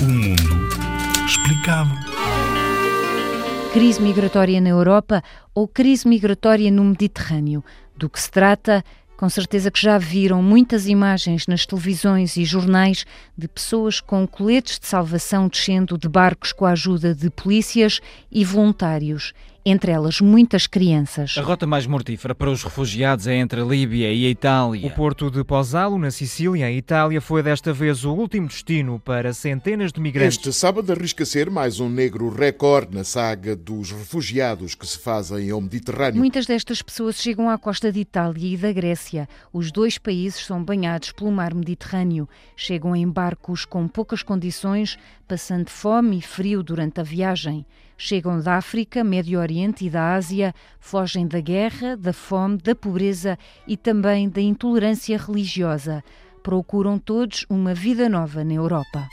O mundo explicado. Crise migratória na Europa ou crise migratória no Mediterrâneo? Do que se trata? Com certeza que já viram muitas imagens nas televisões e jornais de pessoas com coletes de salvação descendo de barcos com a ajuda de polícias e voluntários entre elas muitas crianças. A rota mais mortífera para os refugiados é entre a Líbia e a Itália. O porto de Pozzalo, na Sicília, em Itália, foi desta vez o último destino para centenas de migrantes. Este sábado arrisca ser mais um negro recorde na saga dos refugiados que se fazem ao Mediterrâneo. Muitas destas pessoas chegam à costa de Itália e da Grécia. Os dois países são banhados pelo mar Mediterrâneo. Chegam em barcos com poucas condições, passando fome e frio durante a viagem. Chegam da África, Médio Oriente e da Ásia fogem da guerra, da fome, da pobreza e também da intolerância religiosa. Procuram todos uma vida nova na Europa.